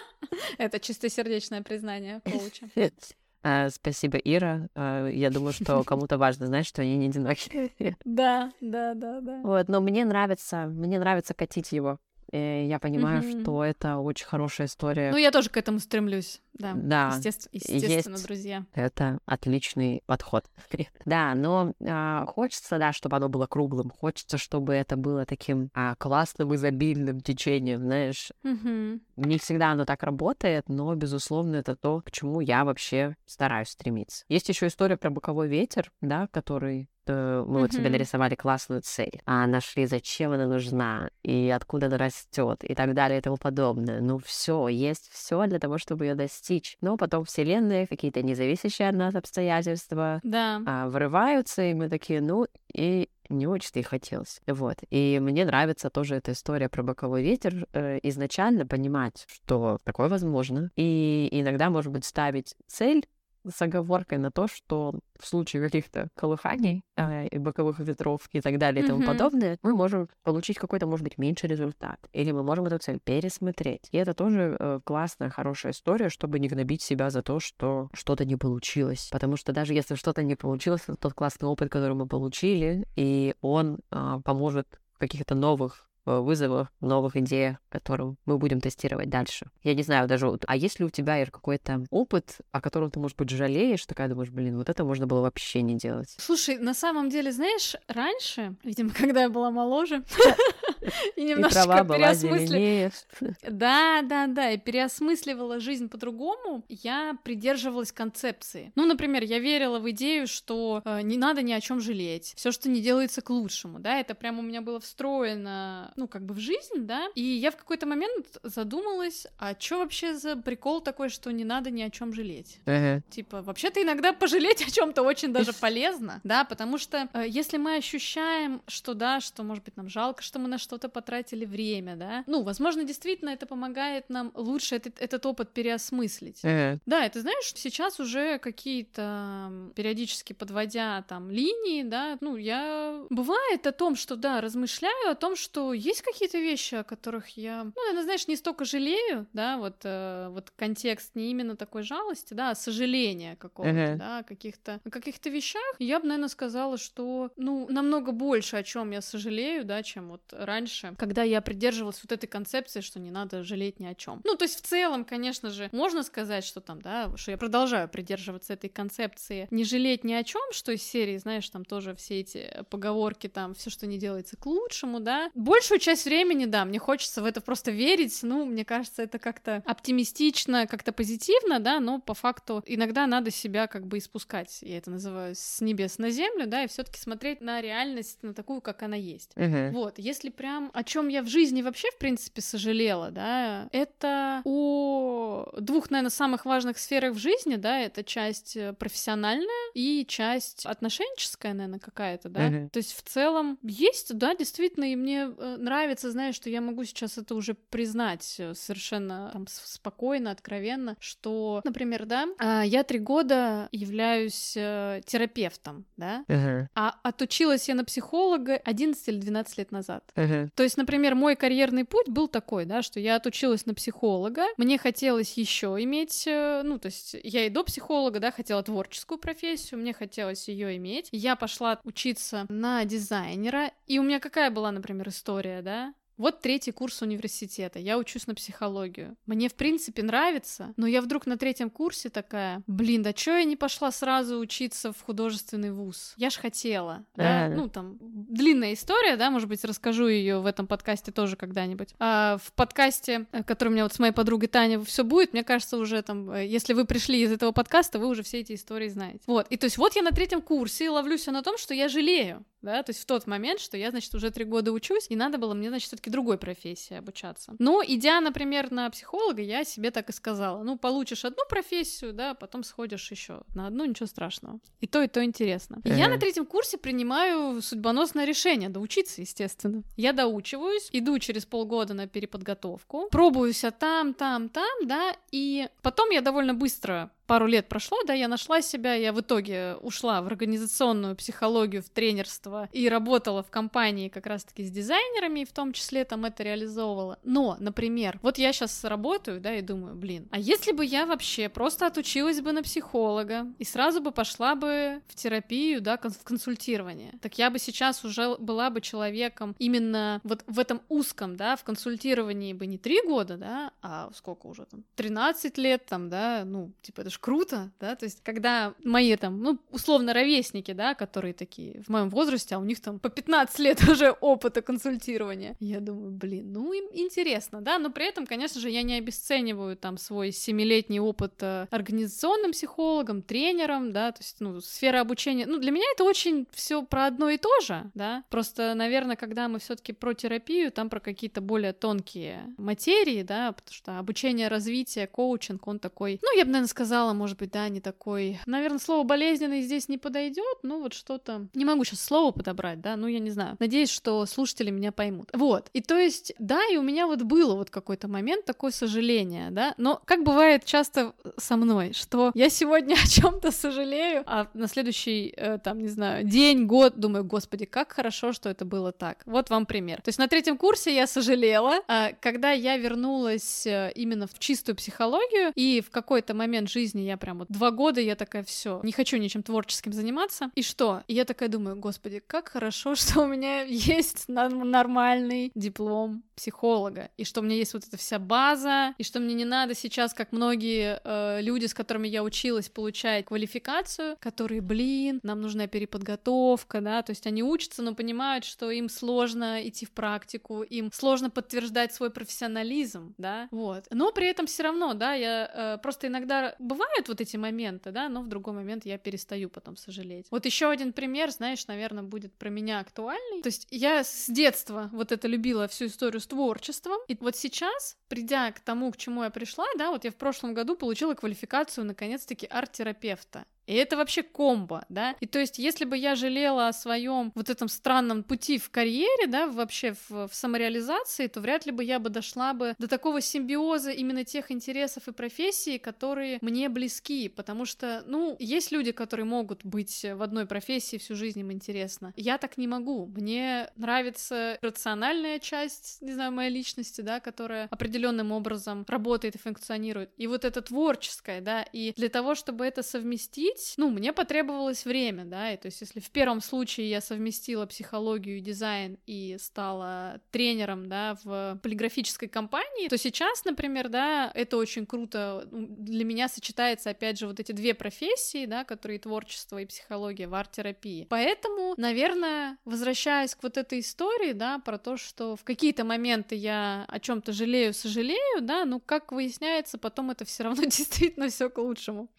Это чистосердечное признание получим. *laughs* Uh, спасибо, Ира. Uh, я думаю, что *laughs* кому-то важно знать, что они не одиноки. *laughs* Да, да, да, да. Вот, но мне нравится, мне нравится катить его. И я понимаю, mm-hmm. что это очень хорошая история. Ну, я тоже к этому стремлюсь, да. Да. Естественно, естественно есть друзья. Это отличный подход. *laughs* да, но а, хочется, да, чтобы оно было круглым. Хочется, чтобы это было таким а, классным, изобильным течением, знаешь. Mm-hmm. Не всегда оно так работает, но, безусловно, это то, к чему я вообще стараюсь стремиться. Есть еще история про боковой ветер, да, который что мы вот себе нарисовали классную цель, а нашли, зачем она нужна, и откуда она растет, и так далее, и тому подобное. Ну, все, есть все для того, чтобы ее достичь. Но потом вселенные, какие-то независящие от нас обстоятельства да. а, вырываются, и мы такие, ну, и не очень-то и хотелось. Вот. И мне нравится тоже эта история про боковой ветер. Э, изначально понимать, что такое возможно. И иногда, может быть, ставить цель с оговоркой на то, что в случае каких-то колыханий э, боковых ветров и так далее и тому mm-hmm. подобное, мы можем получить какой-то, может быть, меньший результат. Или мы можем эту цель пересмотреть. И это тоже э, классная, хорошая история, чтобы не гнобить себя за то, что что-то не получилось. Потому что даже если что-то не получилось, это тот классный опыт, который мы получили, и он э, поможет в каких-то новых вызовов, новых идей, которые мы будем тестировать дальше. Я не знаю даже, а есть ли у тебя, Ир, какой-то опыт, о котором ты, может быть, жалеешь, такая думаешь, блин, вот это можно было вообще не делать? Слушай, на самом деле, знаешь, раньше, видимо, *laughs* когда я была моложе, *laughs* и немножко переосмысливала... *laughs* Да, да, да, и переосмысливала жизнь по-другому, я придерживалась концепции. Ну, например, я верила в идею, что э, не надо ни о чем жалеть, все, что не делается к лучшему, да, это прям у меня было встроено, ну, как бы в жизнь, да, и я в какой-то момент задумалась, а что вообще за прикол такой, что не надо ни о чем жалеть? Uh-huh. Типа, вообще-то иногда пожалеть *laughs* о чем-то очень даже *laughs* полезно, да, потому что э, если мы ощущаем, что да, что, может быть, нам жалко, что мы на что-то потратили время, да, ну, возможно, действительно это помогает нам лучше этот, этот опыт переосмыслить. Uh-huh. Да, это знаешь, сейчас уже какие-то периодически подводя там линии, да, ну, я бывает о том, что, да, размышляю о том, что есть какие-то вещи, о которых я, ну, я, знаешь, не столько жалею, да, вот, э, вот контекст не именно такой жалости, да, а сожаления какого-то, uh-huh. да, каких-то, о каких-то вещах, я бы, наверное, сказала, что, ну, намного больше о чем я сожалею, да, чем вот раньше, когда я придерживалась вот этой концепции, что не надо жалеть ни о чем. Ну, то есть в целом, конечно же, можно сказать, что там, да, что я продолжаю придерживаться этой концепции, не жалеть ни о чем, что из серии, знаешь, там тоже все эти поговорки, там, все, что не делается к лучшему, да. Большую часть времени, да, мне хочется в это просто верить, ну, мне кажется, это как-то оптимистично, как-то позитивно, да, но по факту иногда надо себя как бы испускать, я это называю, с небес на землю, да, и все-таки смотреть на реальность, на такую, как она есть. Uh-huh. Вот, если прям о чем я в жизни вообще, в принципе, сожалела, да, это о двух, наверное, самых важных сферах в жизни, да, это часть э, профессиональная и часть отношенческая, наверное, какая-то, да. Uh-huh. То есть в целом есть, да, действительно, и мне э, нравится, знаешь, что я могу сейчас это уже признать э, совершенно там спокойно, откровенно, что, например, да, а, я три года являюсь терапевтом, да, uh-huh. а отучилась я на психолога 11 или 12 лет назад. Uh-huh. То есть, например, мой карьерный путь был такой, да, что я отучилась на психолога, мне хотелось еще иметь, ну, то есть я и до психолога, да, хотела творческую профессию, мне хотелось ее иметь. Я пошла учиться на дизайнера, и у меня какая была, например, история, да? Вот третий курс университета, я учусь на психологию. Мне, в принципе, нравится, но я вдруг на третьем курсе такая, блин, да чё я не пошла сразу учиться в художественный вуз? Я ж хотела, да? Да. Ну, там, длинная история, да, может быть, расскажу ее в этом подкасте тоже когда-нибудь. А в подкасте, э, который у меня вот с моей подругой Таней все будет, мне кажется, уже там, э, если вы пришли из этого подкаста, вы уже все эти истории знаете. Вот, и то есть вот я на третьем курсе ловлюсь на том, что я жалею, да, то есть в тот момент, что я, значит, уже три года учусь, и надо было мне, значит, все-таки другой профессии обучаться. Но идя, например, на психолога, я себе так и сказала, ну, получишь одну профессию, да, потом сходишь еще на одну, ничего страшного. И то, и то интересно. И я на третьем курсе принимаю судьбоносное решение, доучиться, естественно. Я доучиваюсь, иду через полгода на переподготовку, пробуюсь а там, там, там, да, и потом я довольно быстро пару лет прошло, да, я нашла себя, я в итоге ушла в организационную психологию, в тренерство и работала в компании как раз-таки с дизайнерами, и в том числе там это реализовывала. Но, например, вот я сейчас работаю, да, и думаю, блин, а если бы я вообще просто отучилась бы на психолога и сразу бы пошла бы в терапию, да, в консультирование, так я бы сейчас уже была бы человеком именно вот в этом узком, да, в консультировании бы не три года, да, а сколько уже там, 13 лет там, да, ну, типа это ж круто, да, то есть когда мои там, ну, условно, ровесники, да, которые такие в моем возрасте, а у них там по 15 лет *laughs* уже опыта консультирования, я думаю, блин, ну, им интересно, да, но при этом, конечно же, я не обесцениваю там свой семилетний опыт э, организационным психологом, тренером, да, то есть, ну, сфера обучения, ну, для меня это очень все про одно и то же, да, просто, наверное, когда мы все таки про терапию, там про какие-то более тонкие материи, да, потому что обучение, развитие, коучинг, он такой, ну, я бы, наверное, сказала, может быть, да, не такой, наверное, слово болезненный здесь не подойдет, ну, вот что-то, не могу сейчас слово подобрать, да, ну, я не знаю, надеюсь, что слушатели меня поймут. Вот, и то есть, да, и у меня вот было вот какой-то момент такое сожаление, да, но как бывает часто со мной, что я сегодня *laughs* о чем-то сожалею, а на следующий, э, там, не знаю, день, год думаю, господи, как хорошо, что это было так. Вот вам пример. То есть на третьем курсе я сожалела, а когда я вернулась э, именно в чистую психологию, и в какой-то момент жизни жизни я прям вот два года я такая все, не хочу ничем творческим заниматься. И что? И я такая думаю, господи, как хорошо, *laughs* что у меня *laughs* есть нормальный диплом психолога, и что у меня есть вот эта вся база, и что мне не надо сейчас, как многие э, люди, с которыми я училась, получать квалификацию, которые, блин, нам нужна переподготовка, да, то есть они учатся, но понимают, что им сложно идти в практику, им сложно подтверждать свой профессионализм, да, вот. Но при этом все равно, да, я э, просто иногда бывают вот эти моменты, да, но в другой момент я перестаю потом сожалеть. Вот еще один пример, знаешь, наверное, будет про меня актуальный. То есть я с детства вот это любила всю историю с творчеством, и вот сейчас, придя к тому, к чему я пришла, да, вот я в прошлом году получила квалификацию, наконец-таки, арт-терапевта. И это вообще комбо, да. И то есть, если бы я жалела о своем вот этом странном пути в карьере, да, вообще в, в самореализации, то вряд ли бы я бы дошла бы до такого симбиоза именно тех интересов и профессий, которые мне близки, потому что, ну, есть люди, которые могут быть в одной профессии всю жизнь им интересно. Я так не могу. Мне нравится рациональная часть, не знаю, моей личности, да, которая определенным образом работает и функционирует. И вот это творческое, да, и для того, чтобы это совместить, быть, ну, мне потребовалось время, да, и то есть если в первом случае я совместила психологию и дизайн и стала тренером, да, в полиграфической компании, то сейчас, например, да, это очень круто, ну, для меня сочетается, опять же, вот эти две профессии, да, которые творчество и психология в арт-терапии. Поэтому, наверное, возвращаясь к вот этой истории, да, про то, что в какие-то моменты я о чем-то жалею, сожалею, да, ну, как выясняется, потом это все равно *laughs* действительно все к лучшему.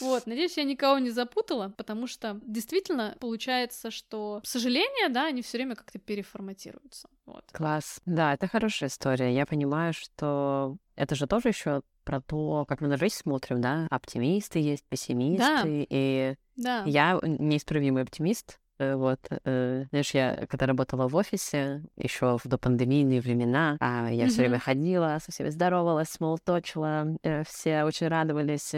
Вот, надеюсь, я никого никого не запутала, потому что действительно получается, что сожаления, да, они все время как-то переформатируются. Вот. Класс. Да, это хорошая история. Я понимаю, что это же тоже еще про то, как мы на жизнь смотрим, да? Оптимисты есть, пессимисты. Да. И да. я неисправимый оптимист, Э, вот, э, знаешь, я когда работала в офисе, еще в допандемийные времена, а я mm-hmm. все время ходила, со всеми здоровалась, смолточила, э, все очень радовались,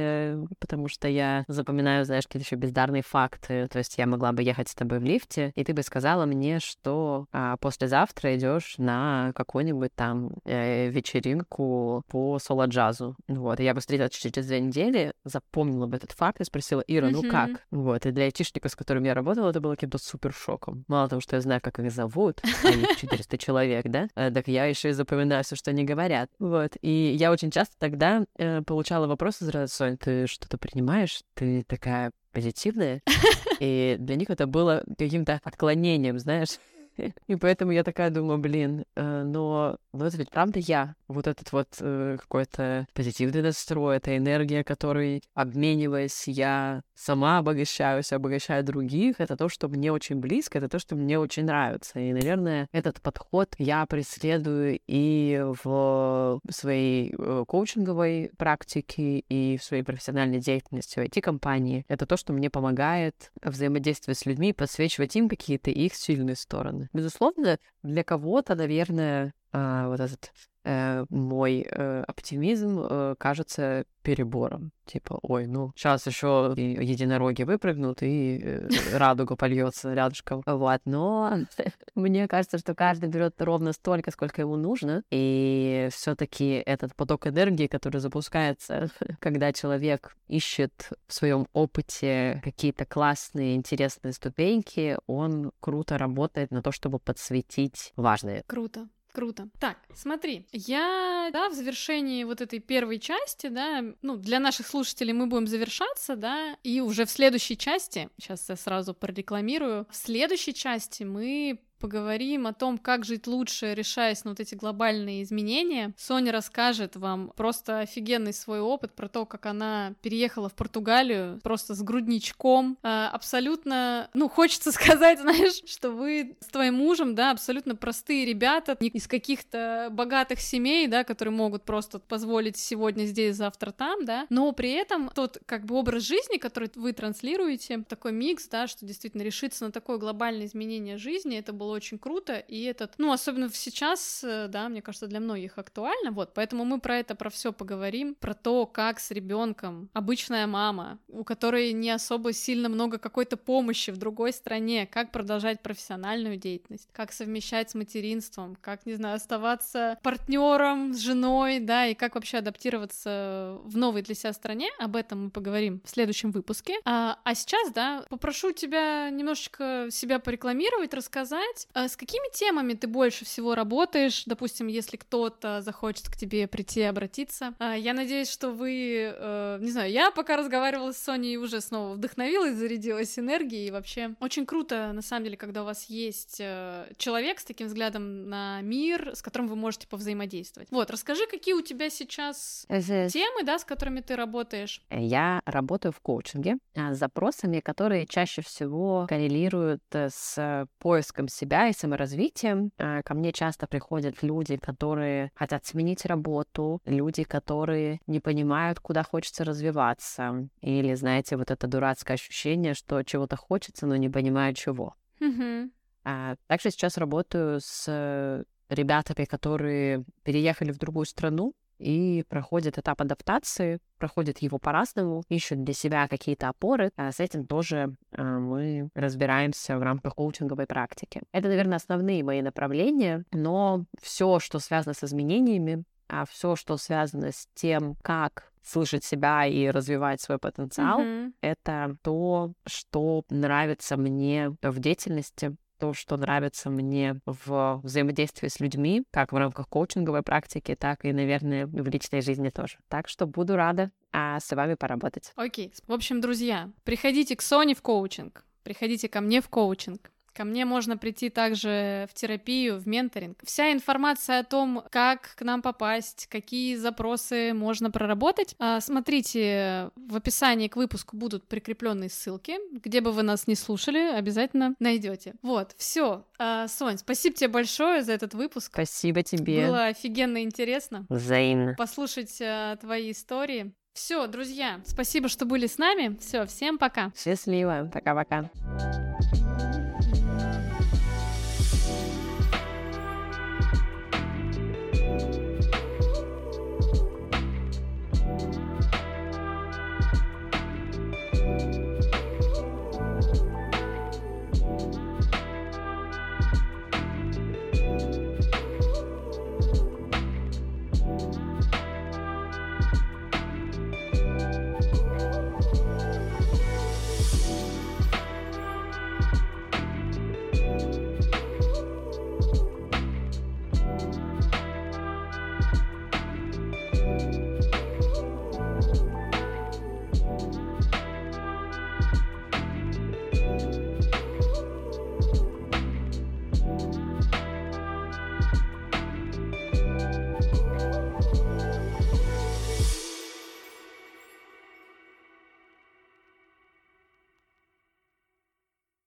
потому что я запоминаю, знаешь, какие-то еще бездарные факты. То есть я могла бы ехать с тобой в лифте, и ты бы сказала мне, что а, послезавтра идешь на какую-нибудь там э, вечеринку по соло-джазу. Вот, и я бы встретилась через две недели, запомнила бы этот факт и спросила, Ира, mm-hmm. ну как? Вот, и для айтишника, с которым я работала, это было каким каким-то супер шоком. Мало того, что я знаю, как их зовут, а их 400 *laughs* человек, да, э, так я еще и запоминаю все, что они говорят. Вот. И я очень часто тогда э, получала вопросы сразу, Сонь, ты что-то принимаешь? Ты такая позитивная? *laughs* И для них это было каким-то отклонением, знаешь. *laughs* И поэтому я такая думаю, блин, э, но, но это ведь правда я. Вот этот вот э, какой-то позитивный настрой, эта энергия, которой, обмениваясь, я сама обогащаюсь, обогащаю других, это то, что мне очень близко, это то, что мне очень нравится. И, наверное, этот подход я преследую и в своей э, коучинговой практике, и в своей профессиональной деятельности в IT-компании. Это то, что мне помогает взаимодействовать с людьми, подсвечивать им какие-то их сильные стороны. Безусловно, для кого-то, наверное, а, вот этот э, мой э, оптимизм э, кажется перебором. Типа, ой, ну, сейчас еще единороги выпрыгнут, и э, *laughs* радуга польется рядышком. Вот, но *laughs* мне кажется, что каждый берет ровно столько, сколько ему нужно, и все-таки этот поток энергии, который запускается, *laughs* когда человек ищет в своем опыте какие-то классные, интересные ступеньки, он круто работает на то, чтобы подсветить важное. Круто. Круто. Так, смотри, я, да, в завершении вот этой первой части, да, ну, для наших слушателей мы будем завершаться, да, и уже в следующей части, сейчас я сразу прорекламирую, в следующей части мы поговорим о том, как жить лучше, решаясь на вот эти глобальные изменения. Соня расскажет вам просто офигенный свой опыт про то, как она переехала в Португалию просто с грудничком. А, абсолютно, ну, хочется *laughs* сказать, знаешь, что вы с твоим мужем, да, абсолютно простые ребята, не из каких-то богатых семей, да, которые могут просто позволить сегодня здесь, завтра там, да, но при этом тот, как бы, образ жизни, который вы транслируете, такой микс, да, что действительно решиться на такое глобальное изменение жизни, это было было очень круто, и этот, ну, особенно сейчас, э, да, мне кажется, для многих актуально, вот, поэтому мы про это, про все поговорим, про то, как с ребенком обычная мама, у которой не особо сильно много какой-то помощи в другой стране, как продолжать профессиональную деятельность, как совмещать с материнством, как, не знаю, оставаться партнером с женой, да, и как вообще адаптироваться в новой для себя стране, об этом мы поговорим в следующем выпуске. А, а сейчас, да, попрошу тебя немножечко себя порекламировать, рассказать, а с какими темами ты больше всего работаешь, допустим, если кто-то захочет к тебе прийти, обратиться. А, я надеюсь, что вы, э, не знаю, я пока разговаривала с Соней уже снова вдохновилась, зарядилась энергией, и вообще очень круто, на самом деле, когда у вас есть э, человек с таким взглядом на мир, с которым вы можете повзаимодействовать. Вот, расскажи, какие у тебя сейчас темы, да, с которыми ты работаешь? Я работаю в коучинге а, с запросами, которые чаще всего коррелируют э, с поиском себя и саморазвитием. А, ко мне часто приходят люди, которые хотят сменить работу, люди, которые не понимают, куда хочется развиваться, или, знаете, вот это дурацкое ощущение, что чего-то хочется, но не понимаю чего. Mm-hmm. Также сейчас работаю с ребятами, которые переехали в другую страну, и проходят этап адаптации, проходят его по-разному, ищут для себя какие-то опоры. А с этим тоже а, мы разбираемся в рамках коучинговой практики. Это, наверное, основные мои направления, но все, что связано с изменениями, а все, что связано с тем, как слышать себя и развивать свой потенциал, mm-hmm. это то, что нравится мне в деятельности, то, что нравится мне в взаимодействии с людьми, как в рамках коучинговой практики, так и, наверное, в личной жизни тоже. Так что буду рада а, с вами поработать. Окей. Okay. В общем, друзья, приходите к Соне в коучинг, приходите ко мне в коучинг. Ко мне можно прийти также в терапию, в менторинг. Вся информация о том, как к нам попасть, какие запросы можно проработать, а, смотрите, в описании к выпуску будут прикрепленные ссылки. Где бы вы нас не слушали, обязательно найдете. Вот, все. А, Сонь, спасибо тебе большое за этот выпуск. Спасибо тебе. Было офигенно интересно. Взаимно. Послушать а, твои истории. Все, друзья, спасибо, что были с нами. Все, всем пока. Счастливо. Пока-пока.